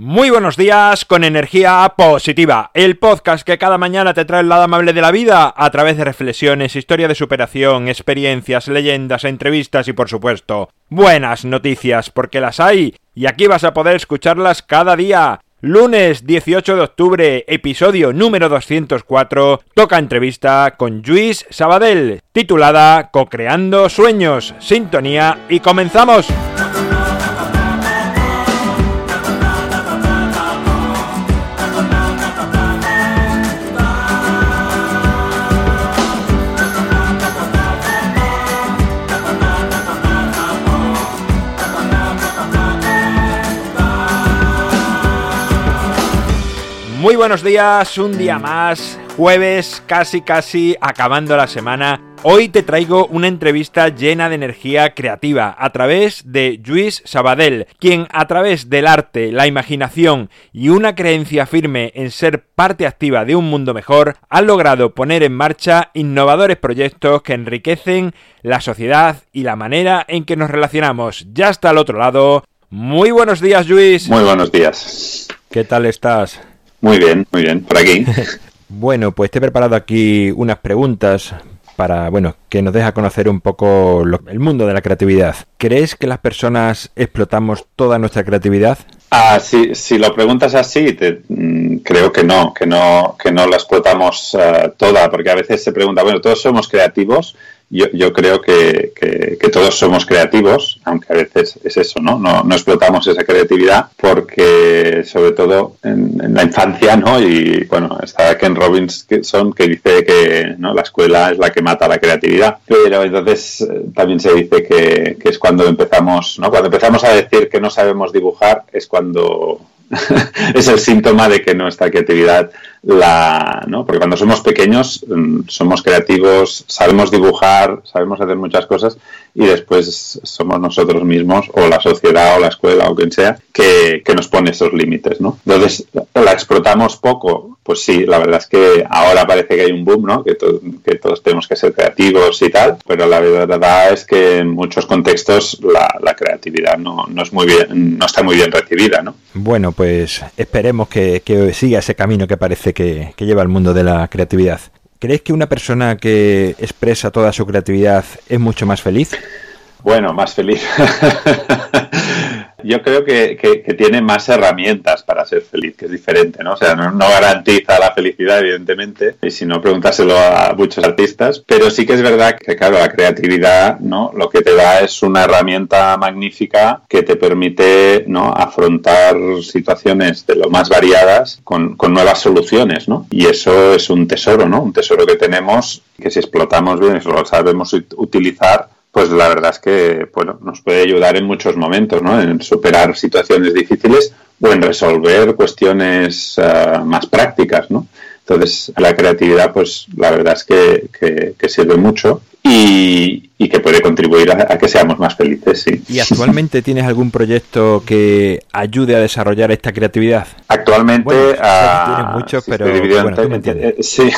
Muy buenos días con energía positiva, el podcast que cada mañana te trae el lado amable de la vida a través de reflexiones, historia de superación, experiencias, leyendas, entrevistas y por supuesto buenas noticias porque las hay y aquí vas a poder escucharlas cada día. Lunes 18 de octubre, episodio número 204, toca entrevista con Luis Sabadell, titulada Co-creando sueños, sintonía y comenzamos. Muy buenos días, un día más, jueves, casi casi acabando la semana. Hoy te traigo una entrevista llena de energía creativa a través de Luis Sabadell, quien a través del arte, la imaginación y una creencia firme en ser parte activa de un mundo mejor, ha logrado poner en marcha innovadores proyectos que enriquecen la sociedad y la manera en que nos relacionamos. Ya está al otro lado. Muy buenos días, Luis. Muy buenos días. ¿Qué tal estás? Muy bien, muy bien, por aquí. bueno, pues te he preparado aquí unas preguntas para, bueno, que nos deja conocer un poco el mundo de la creatividad. ¿Crees que las personas explotamos toda nuestra creatividad? Ah, sí, si lo preguntas así, te, mm, creo que no, que no, que no la explotamos uh, toda, porque a veces se pregunta, bueno, todos somos creativos, yo, yo creo que, que, todos somos creativos, aunque a veces es eso, ¿no? No, no explotamos esa creatividad porque, sobre todo en, la infancia, ¿no? Y bueno, está Ken Robinson que dice que ¿no? la escuela es la que mata la creatividad, pero entonces eh, también se dice que, que es cuando empezamos, ¿no? Cuando empezamos a decir que no sabemos dibujar es cuando es el síntoma de que nuestra creatividad la, ¿no? Porque cuando somos pequeños mm, somos creativos, sabemos dibujar, sabemos hacer muchas cosas y después somos nosotros mismos o la sociedad o la escuela o quien sea que, que nos pone esos límites, ¿no? Entonces, ¿la explotamos poco? Pues sí, la verdad es que ahora parece que hay un boom, ¿no? Que, to que todos tenemos que ser creativos y tal, pero la verdad es que en muchos contextos la, la creatividad no, no, es muy bien, no está muy bien recibida, ¿no? Bueno, pues esperemos que, que siga ese camino que parece que, que lleva al mundo de la creatividad. ¿Crees que una persona que expresa toda su creatividad es mucho más feliz? Bueno, más feliz. Yo creo que, que, tiene más herramientas para ser feliz, que es diferente, ¿no? O sea, no, no, garantiza la felicidad, evidentemente, y si no, preguntárselo a muchos artistas, pero sí que es verdad que, claro, la creatividad, ¿no? Lo que te da es una herramienta magnífica que te permite, ¿no? Afrontar situaciones de lo más variadas con, con nuevas soluciones, ¿no? Y eso es un tesoro, ¿no? Un tesoro que tenemos que si explotamos bien, eso lo sabemos utilizar, pues la verdad es que bueno, nos puede ayudar en muchos momentos, ¿no? En superar situaciones difíciles o en resolver cuestiones uh, más prácticas, ¿no? Entonces, la creatividad, pues la verdad es que, que, que sirve mucho y, y, que puede contribuir a, a, que seamos más felices, sí. ¿Y actualmente tienes algún proyecto que ayude a desarrollar esta creatividad? Actualmente... Bueno, muchos, pero estoy dividido, bueno, entre, sí,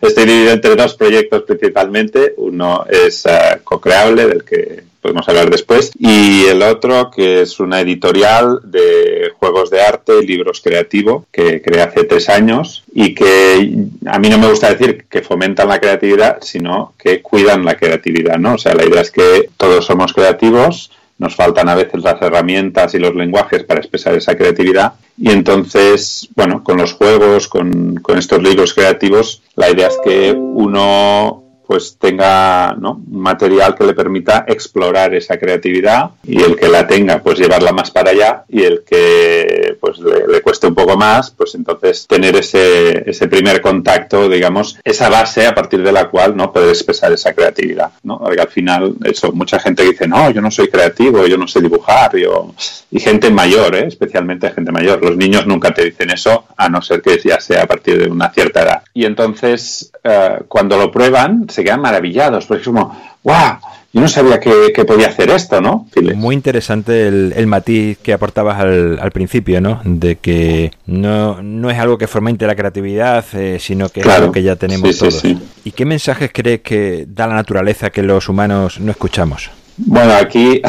estoy dividido entre dos proyectos principalmente. Uno es uh, Cocreable, del que podemos hablar después, y el otro que es una editorial de juegos de arte, libros creativos, que creé hace tres años y que a mí no me gusta decir que fomentan la creatividad, sino que cuidan la creatividad, ¿no? O sea, la idea es que todos somos creativos, nos faltan a veces las herramientas y los lenguajes para expresar esa creatividad. Y entonces, bueno, con los juegos, con, con estos libros creativos, la idea es que uno pues tenga ¿no? un material que le permita explorar esa creatividad y el que la tenga pues llevarla más para allá y el que pues le, le cueste un poco más pues entonces tener ese, ese, primer contacto digamos esa base a partir de la cual no poder expresar esa creatividad ¿no? porque al final eso mucha gente dice no yo no soy creativo yo no sé dibujar yo... y gente mayor ¿eh? especialmente gente mayor los niños nunca te dicen eso a no ser que ya sea a partir de una cierta edad y entonces eh, cuando lo prueban se quedan maravillados, porque es como, ¡guau! Yo no sabía que, que podía hacer esto, ¿no? Files. Muy interesante el, el, matiz que aportabas al, al, principio, ¿no? De que no, no, es algo que fomente la creatividad, eh, sino que claro. es algo que ya tenemos sí, todos. Sí, sí. ¿Y qué mensajes crees que da la naturaleza que los humanos no escuchamos? Bueno, aquí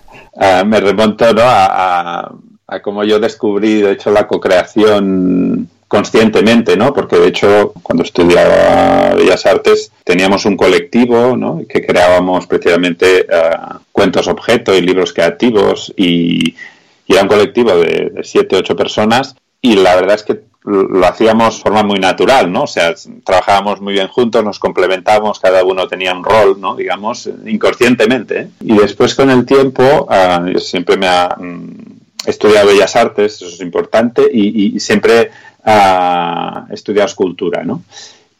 me remonto ¿no? a, a a cómo yo descubrí, de hecho, la co-creación conscientemente, ¿no? Porque de hecho, cuando estudiaba Bellas Artes, teníamos un colectivo, ¿no? Que creábamos precisamente eh, cuentos objeto y libros creativos y, era un colectivo de, siete, ocho personas y la verdad es que lo hacíamos de forma muy natural, ¿no? O sea, trabajábamos muy bien juntos, nos complementábamos, cada uno tenía un rol, ¿no? Digamos, inconscientemente. ¿eh? Y después con el tiempo, uh, yo siempre me ha mm, estudiado Bellas Artes, eso es importante, y siempre he estudiado escultura, ¿no?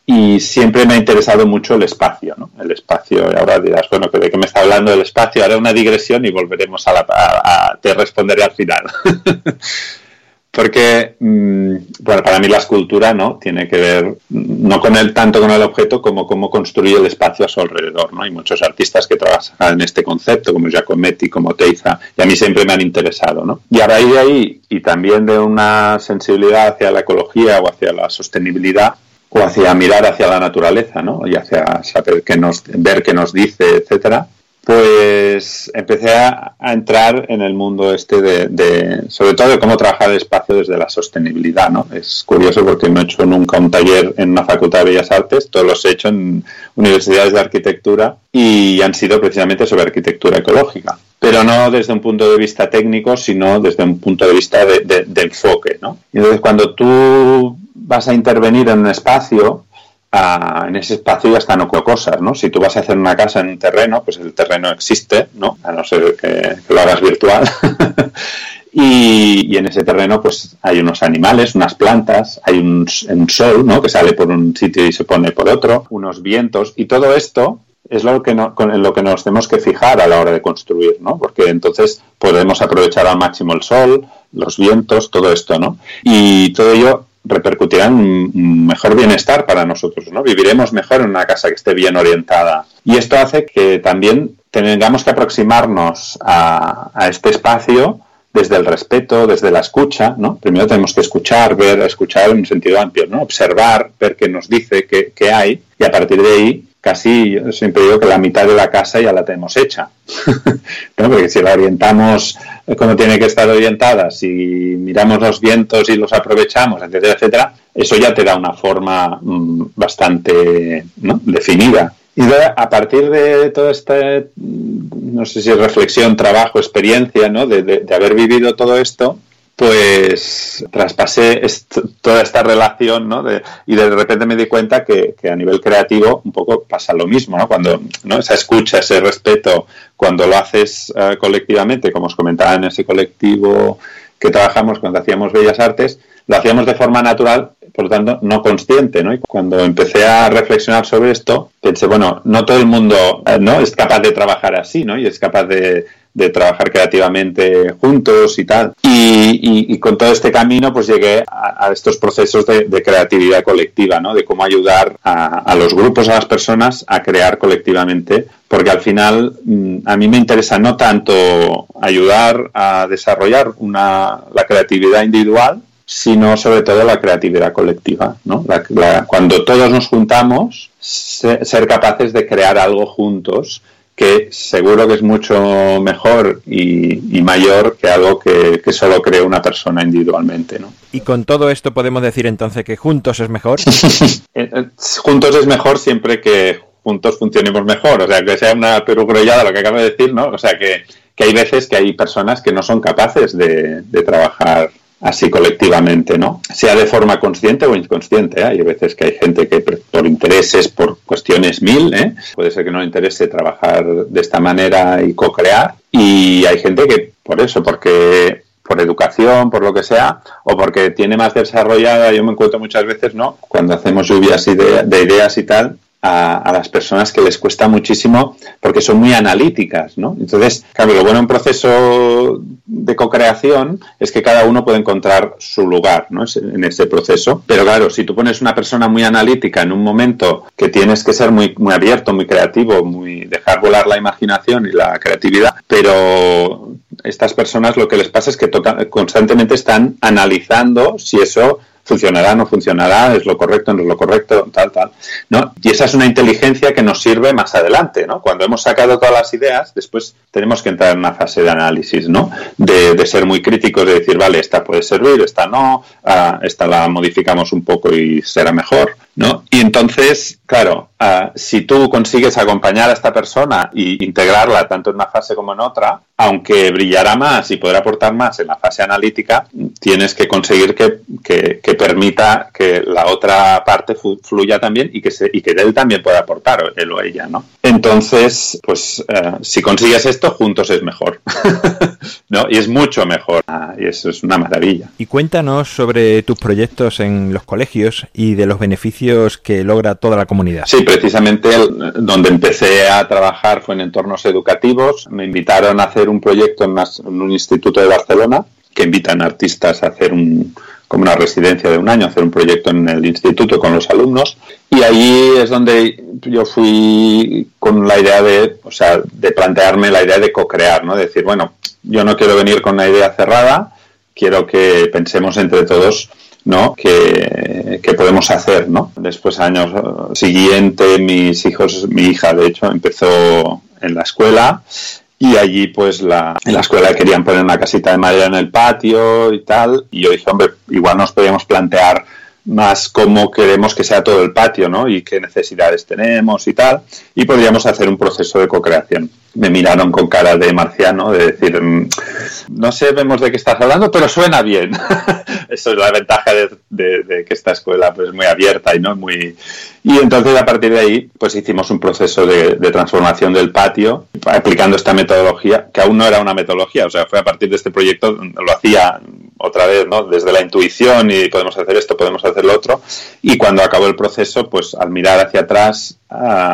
Y siempre me ha interesado mucho el espacio, ¿no? El espacio, ahora dirás, bueno, ¿de qué me está hablando el espacio? Haré una digresión y volveremos a la... A, te responderé al final. Porque, mm, bueno, para mí la escultura no tiene que ver no con el tanto con el objeto como cómo construye el espacio a su alrededor, ¿no? Hay muchos artistas que trabajan en este concepto, como Giacometti, como Teiza, y a mí siempre me han interesado, ¿no? Y a raíz de ahí, y también de una sensibilidad hacia la ecología o hacia la sostenibilidad, o hacia mirar hacia la naturaleza, ¿no? Y hacia saber qué nos, ver qué nos dice, etcétera, pues empecé a, entrar en el mundo este de, sobre todo de cómo trabajar el espacio desde la sostenibilidad, ¿no? Es curioso porque no he hecho nunca un taller en una facultad de Bellas Artes, todos los he hecho en universidades de arquitectura y han sido precisamente sobre arquitectura ecológica, pero no desde un punto de vista técnico, sino desde un punto de vista de, enfoque, ¿no? Y entonces cuando tú vas a intervenir en un espacio, en ese espacio ya están cosas, ¿no? Si tú vas a hacer una casa en un terreno, pues el terreno existe, ¿no? A no ser que, lo hagas virtual. y, en ese terreno, pues hay unos animales, unas plantas, hay un, sol, ¿no? Que sale por un sitio y se pone por otro, unos vientos, y todo esto es lo que no, en lo que nos tenemos que fijar a la hora de construir, ¿no? Porque entonces podemos aprovechar al máximo el sol, los vientos, todo esto, ¿no? Y todo ello repercutirán un mejor bienestar para nosotros, ¿no? Viviremos mejor en una casa que esté bien orientada. Y esto hace que también tengamos que aproximarnos a, este espacio desde el respeto, desde la escucha, ¿no? Primero tenemos que escuchar, ver, escuchar en un sentido amplio, ¿no? Observar, ver qué nos dice, qué, qué hay, y a partir de ahí casi yo siempre digo que la mitad de la casa ya la tenemos hecha. ¿no? Porque si la orientamos como tiene que estar orientada, si miramos los vientos y los aprovechamos, etcétera, etcétera, eso ya te da una forma mm, bastante ¿no? definida. Y a partir de toda esta, mm, no sé si reflexión, trabajo, experiencia, ¿no? de haber vivido todo esto, pues traspasé toda esta relación ¿no? y de repente me di cuenta que, a nivel creativo un poco pasa lo mismo, ¿no? cuando ¿no? esa escucha, ese respeto, cuando lo haces eh, colectivamente, como os comentaba en ese colectivo que trabajamos cuando hacíamos Bellas Artes, lo hacíamos de forma natural, por lo tanto, no consciente, ¿no? Y cuando empecé a reflexionar sobre esto, pensé, bueno, no todo el mundo eh, ¿no? es capaz de trabajar así, ¿no? Y es capaz de, de trabajar creativamente juntos y tal. Y, con todo este camino pues llegué a, estos procesos de, creatividad colectiva, ¿no? De cómo ayudar a, los grupos, a las personas a crear colectivamente, porque al final mm, a mí me interesa no tanto ayudar a desarrollar una, la creatividad individual, sino sobre todo la creatividad colectiva, ¿no? cuando todos nos juntamos, ser capaces de crear algo juntos que seguro que es mucho mejor y, mayor que algo que, solo cree una persona individualmente. ¿no? Y con todo esto podemos decir entonces que juntos es mejor. Eh, eh, juntos es mejor siempre que juntos funcionemos mejor. O sea, que sea una perugrullada lo que acabo de decir, ¿no? O sea, que, hay veces que hay personas que no son capaces de, de trabajar así colectivamente, ¿no? Sea de forma consciente o inconsciente. ¿eh? Hay veces que hay gente que por intereses, por cuestiones mil, ¿eh? puede ser que no le interese trabajar de esta manera y co-crear. Y hay gente que por eso, porque por educación, por lo que sea, o porque tiene más desarrollada, yo me encuentro muchas veces, ¿no? Cuando hacemos lluvias de ideas y tal, a, las personas que les cuesta muchísimo porque son muy analíticas, ¿no? Entonces, claro, lo bueno en un proceso de co-creación es que cada uno puede encontrar su lugar, ¿no? En ese proceso. Pero claro, si tú pones una persona muy analítica en un momento que tienes que ser muy, muy abierto, muy creativo, muy dejar volar la imaginación y la creatividad, pero estas personas lo que les pasa es que constantemente están analizando si eso funcionará, no funcionará, es lo correcto, no es lo correcto, tal, tal. ¿no? Y esa es una inteligencia que nos sirve más adelante, ¿no? Cuando hemos sacado todas las ideas, después tenemos que entrar en una fase de análisis, ¿no? De, ser muy críticos, de decir, vale, esta puede servir, esta no, ah, esta la modificamos un poco y será mejor, ¿no? Y entonces, claro, ah, si tú consigues acompañar a esta persona e integrarla tanto en una fase como en otra, aunque brillará más y podrá aportar más en la fase analítica, tienes que conseguir que, que, permita que la otra parte fluya también y que, se, y que él también pueda aportar, él o ella, ¿no? Entonces, pues eh, si consigues esto, juntos es mejor, ¿no? Y es mucho mejor, ah, y eso es una maravilla. Y cuéntanos sobre tus proyectos en los colegios y de los beneficios que logra toda la comunidad. Sí, precisamente donde empecé a trabajar fue en entornos educativos. Me invitaron a hacer un proyecto en, un instituto de Barcelona que invitan artistas a hacer un, como una residencia de un año, hacer un proyecto en el instituto con los alumnos. Y ahí es donde yo fui con la idea de, o sea, de plantearme la idea de co-crear, ¿no? decir, bueno, yo no quiero venir con una idea cerrada, quiero que pensemos entre todos ¿no? Que, podemos hacer, ¿no? Después, años siguiente, mis hijos, mi hija, de hecho, empezó en la escuela y allí, pues, la, en la escuela querían poner una casita de madera en el patio y tal. Y yo dije, hombre, igual nos podíamos plantear más cómo queremos que sea todo el patio, ¿no? Y qué necesidades tenemos y tal. Y podríamos hacer un proceso de co-creación. Me miraron con cara de marciano, de decir, mm, no sabemos de qué estás hablando, pero suena bien. Eso es la ventaja de, que esta escuela pues, es muy abierta y no muy... Y entonces a partir de ahí pues hicimos un proceso de, de transformación del patio aplicando esta metodología, que aún no era una metodología, o sea, fue a partir de este proyecto, lo hacía otra vez, ¿no? Desde la intuición y podemos hacer esto, podemos hacer lo otro. Y cuando acabó el proceso, pues al mirar hacia atrás,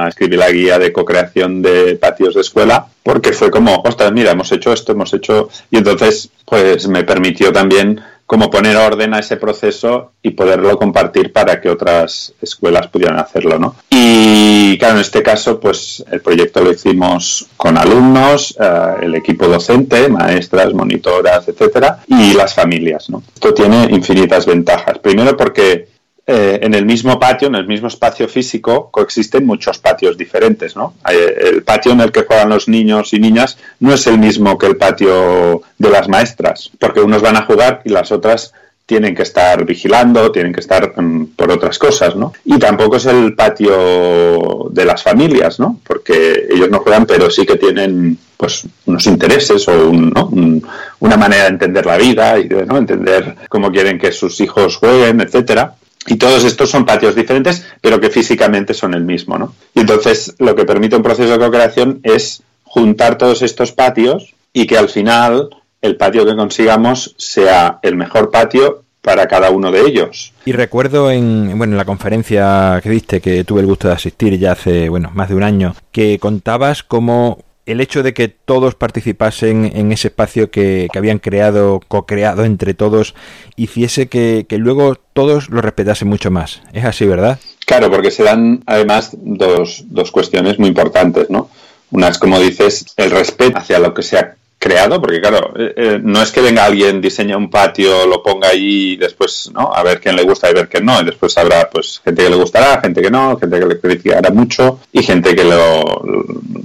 escribí la guía de co-creación de patios de escuela, porque fue como, ostras, mira, hemos hecho esto, hemos hecho... Y entonces, pues me permitió también como poner orden a ese proceso y poderlo compartir para que otras escuelas pudieran hacerlo, ¿no? Y claro, en este caso, pues el proyecto lo hicimos con alumnos, eh, el equipo docente, maestras, monitoras, etcétera, y las familias, ¿no? Esto tiene infinitas ventajas. Primero porque eh, en el mismo patio, en el mismo espacio físico, coexisten muchos patios diferentes, ¿no? El patio en el que juegan los niños y niñas no es el mismo que el patio de las maestras, porque unos van a jugar y las otras tienen que estar vigilando, tienen que estar mm, por otras cosas, ¿no? Y tampoco es el patio de las familias, ¿no? Porque ellos no juegan, pero sí que tienen pues unos intereses o una manera de entender la vida y de ¿no? entender cómo quieren que sus hijos jueguen, etcétera. Y todos estos son patios diferentes, pero que físicamente son el mismo, ¿no? Y entonces lo que permite un proceso de co-creación es juntar todos estos patios y que al final el patio que consigamos sea el mejor patio para cada uno de ellos. Y recuerdo en, bueno, en la conferencia que diste, que tuve el gusto de asistir ya hace bueno, más de un año, que contabas cómo el hecho de que todos participasen en ese espacio que, habían creado, co-creado entre todos, hiciese que, que, luego todos lo respetasen mucho más. Es así, ¿verdad? Claro, porque se dan además dos, dos cuestiones muy importantes, ¿no? Una es, como dices, el respeto hacia lo que se ha creado, porque claro, eh, eh, no es que venga alguien, diseña un patio, lo ponga ahí y después, ¿no? A ver quién le gusta y ver quién no, y después habrá pues gente que le gustará, gente que no, gente que le criticará mucho y gente que lo,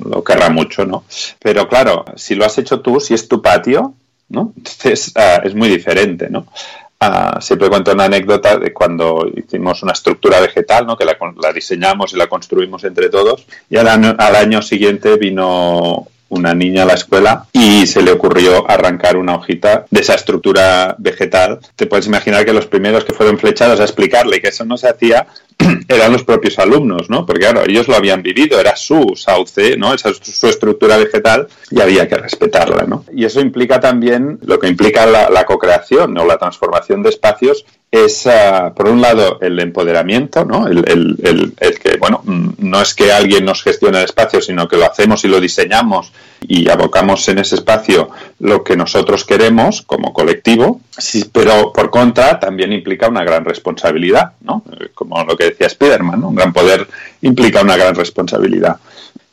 lo querrá mucho, ¿no? Pero claro, si lo has hecho tú, si es tu patio, ¿no? Entonces ah, es muy diferente, ¿no? Ah, siempre cuento una anécdota de cuando hicimos una estructura vegetal, ¿no? que la, la diseñamos y la construimos entre todos, y al al año siguiente vino una niña a la escuela y se le ocurrió arrancar una hojita de esa estructura vegetal. Te puedes imaginar que los primeros que fueron flechados a explicarle que eso no se hacía eran los propios alumnos, ¿no? Porque claro, ellos lo habían vivido, era su sauce, ¿no? Esa es su estructura vegetal y había que respetarla, ¿no? Y eso implica también lo que implica la, la co-creación o la transformación de espacios es, ah, por un lado, el empoderamiento, ¿no? El, el, el, que, bueno, mm, no es que alguien nos gestione el espacio, sino que lo hacemos y lo diseñamos y abocamos en ese espacio lo que nosotros queremos como colectivo, sí, pero por contra también implica una gran responsabilidad, ¿no? Como lo que decía Spiderman, ¿no? Un gran poder implica una gran responsabilidad.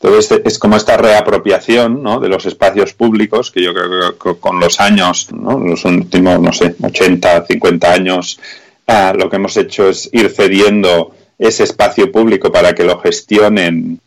Entonces es como esta reapropiación ¿no? de los espacios públicos que yo creo que con los años, ¿no? los últimos, no sé, 80, 50 años, ah, lo que hemos hecho es ir cediendo ese espacio público para que lo gestionen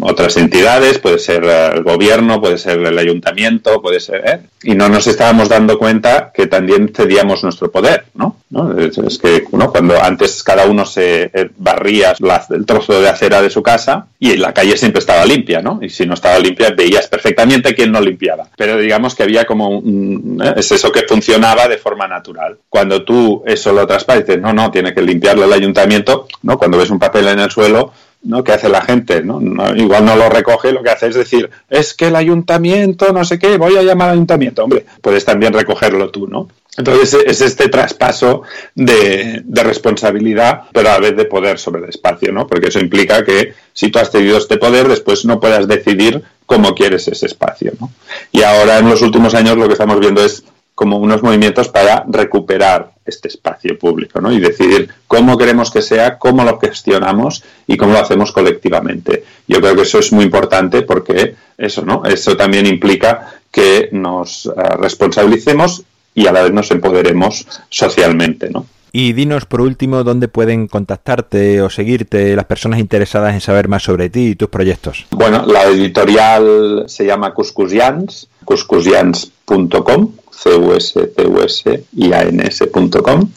otras entidades, puede ser el gobierno, puede ser el ayuntamiento, puede ser... ¿eh? Y no nos estábamos dando cuenta que también cedíamos nuestro poder, ¿no? Es, que cuando antes cada uno se eh, barría el trozo de acera de su casa y la calle siempre estaba limpia, ¿no? Y si no estaba limpia veías perfectamente quién no limpiaba. Pero digamos que había como un... ¿eh? Es eso que funcionaba de forma natural. Cuando tú eso lo traspases, no, no, tiene que limpiarlo el ayuntamiento, ¿no? Cuando ves un papel en el suelo, ¿no? ¿Qué hace la gente? ¿no? Igual no lo recoge, lo que hace es decir, es que el ayuntamiento, no sé qué, voy a llamar al ayuntamiento. Hombre, puedes también recogerlo tú, ¿no? Entonces es este traspaso de, responsabilidad, pero a la vez de poder sobre el espacio, ¿no? Porque eso implica que si tú has cedido este poder, después no puedas decidir cómo quieres ese espacio, ¿no? Y ahora en los últimos años lo que estamos viendo es como unos movimientos para recuperar este espacio público ¿no? y decidir cómo queremos que sea, cómo lo gestionamos y cómo lo hacemos colectivamente. Yo creo que eso es muy importante porque eso, ¿no? eso también implica que nos eh, responsabilicemos y a la vez nos empoderemos socialmente. ¿no? Y dinos por último dónde pueden contactarte o seguirte las personas interesadas en saber más sobre ti y tus proyectos. Bueno, la editorial se llama Cuscusians, cuscusians.com cuscusians.com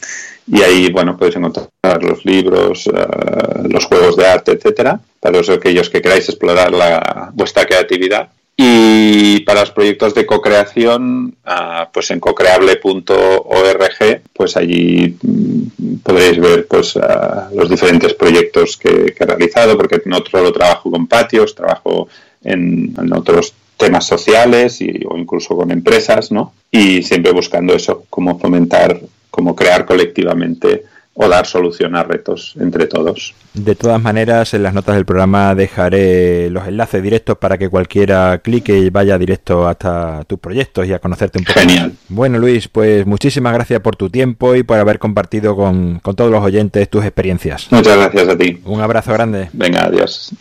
y ahí, bueno, podéis encontrar los libros, eh, los juegos de arte, etcétera, para todos aquellos que queráis explorar la, vuestra creatividad. Y para los proyectos de co-creación, ah, pues en cocreable.org, pues allí mm, podréis ver pues ah, los diferentes proyectos que, he realizado, porque no solo trabajo con patios, trabajo en, en otros temas sociales y, o incluso con empresas, ¿no? Y siempre buscando eso, cómo fomentar, cómo crear colectivamente o dar solución a retos entre todos. De todas maneras, en las notas del programa dejaré los enlaces directos para que cualquiera clique y vaya directo hasta tus proyectos y a conocerte un poco. Genial. Bueno, Luis, pues muchísimas gracias por tu tiempo y por haber compartido con, con todos los oyentes tus experiencias. Muchas gracias a ti. Un abrazo grande. Venga, adiós.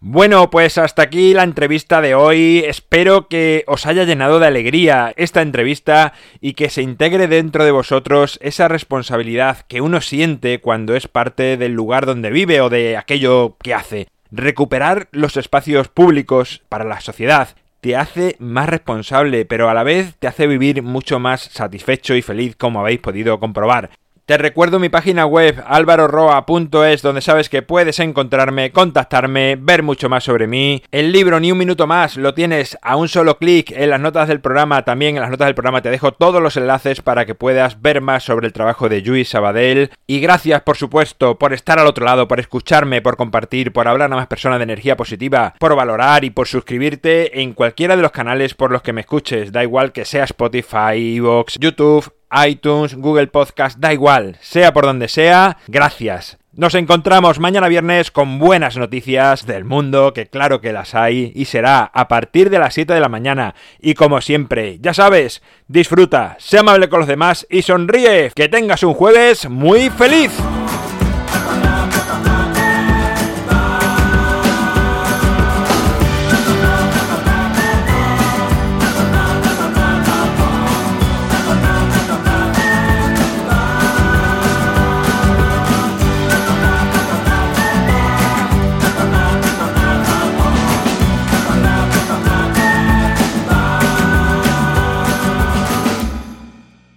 Bueno, pues hasta aquí la entrevista de hoy. Espero que os haya llenado de alegría esta entrevista y que se integre dentro de vosotros esa responsabilidad que uno siente cuando es parte del lugar donde vive o de aquello que hace. Recuperar los espacios públicos para la sociedad te hace más responsable, pero a la vez te hace vivir mucho más satisfecho y feliz como habéis podido comprobar. Te recuerdo mi página web alvaroroa.es donde sabes que puedes encontrarme, contactarme, ver mucho más sobre mí. El libro Ni un minuto más lo tienes a un solo clic en las notas del programa. También en las notas del programa te dejo todos los enlaces para que puedas ver más sobre el trabajo de Luis Sabadell. Y gracias por supuesto por estar al otro lado, por escucharme, por compartir, por hablar a más personas de energía positiva, por valorar y por suscribirte en cualquiera de los canales por los que me escuches. Da igual que sea Spotify, Evox, YouTube iTunes, Google Podcast, da igual, sea por donde sea, gracias. Nos encontramos mañana viernes con buenas noticias del mundo, que claro que las hay, y será a partir de las 7 de la mañana. Y como siempre, ya sabes, disfruta, sea amable con los demás y sonríe. Que tengas un jueves muy feliz.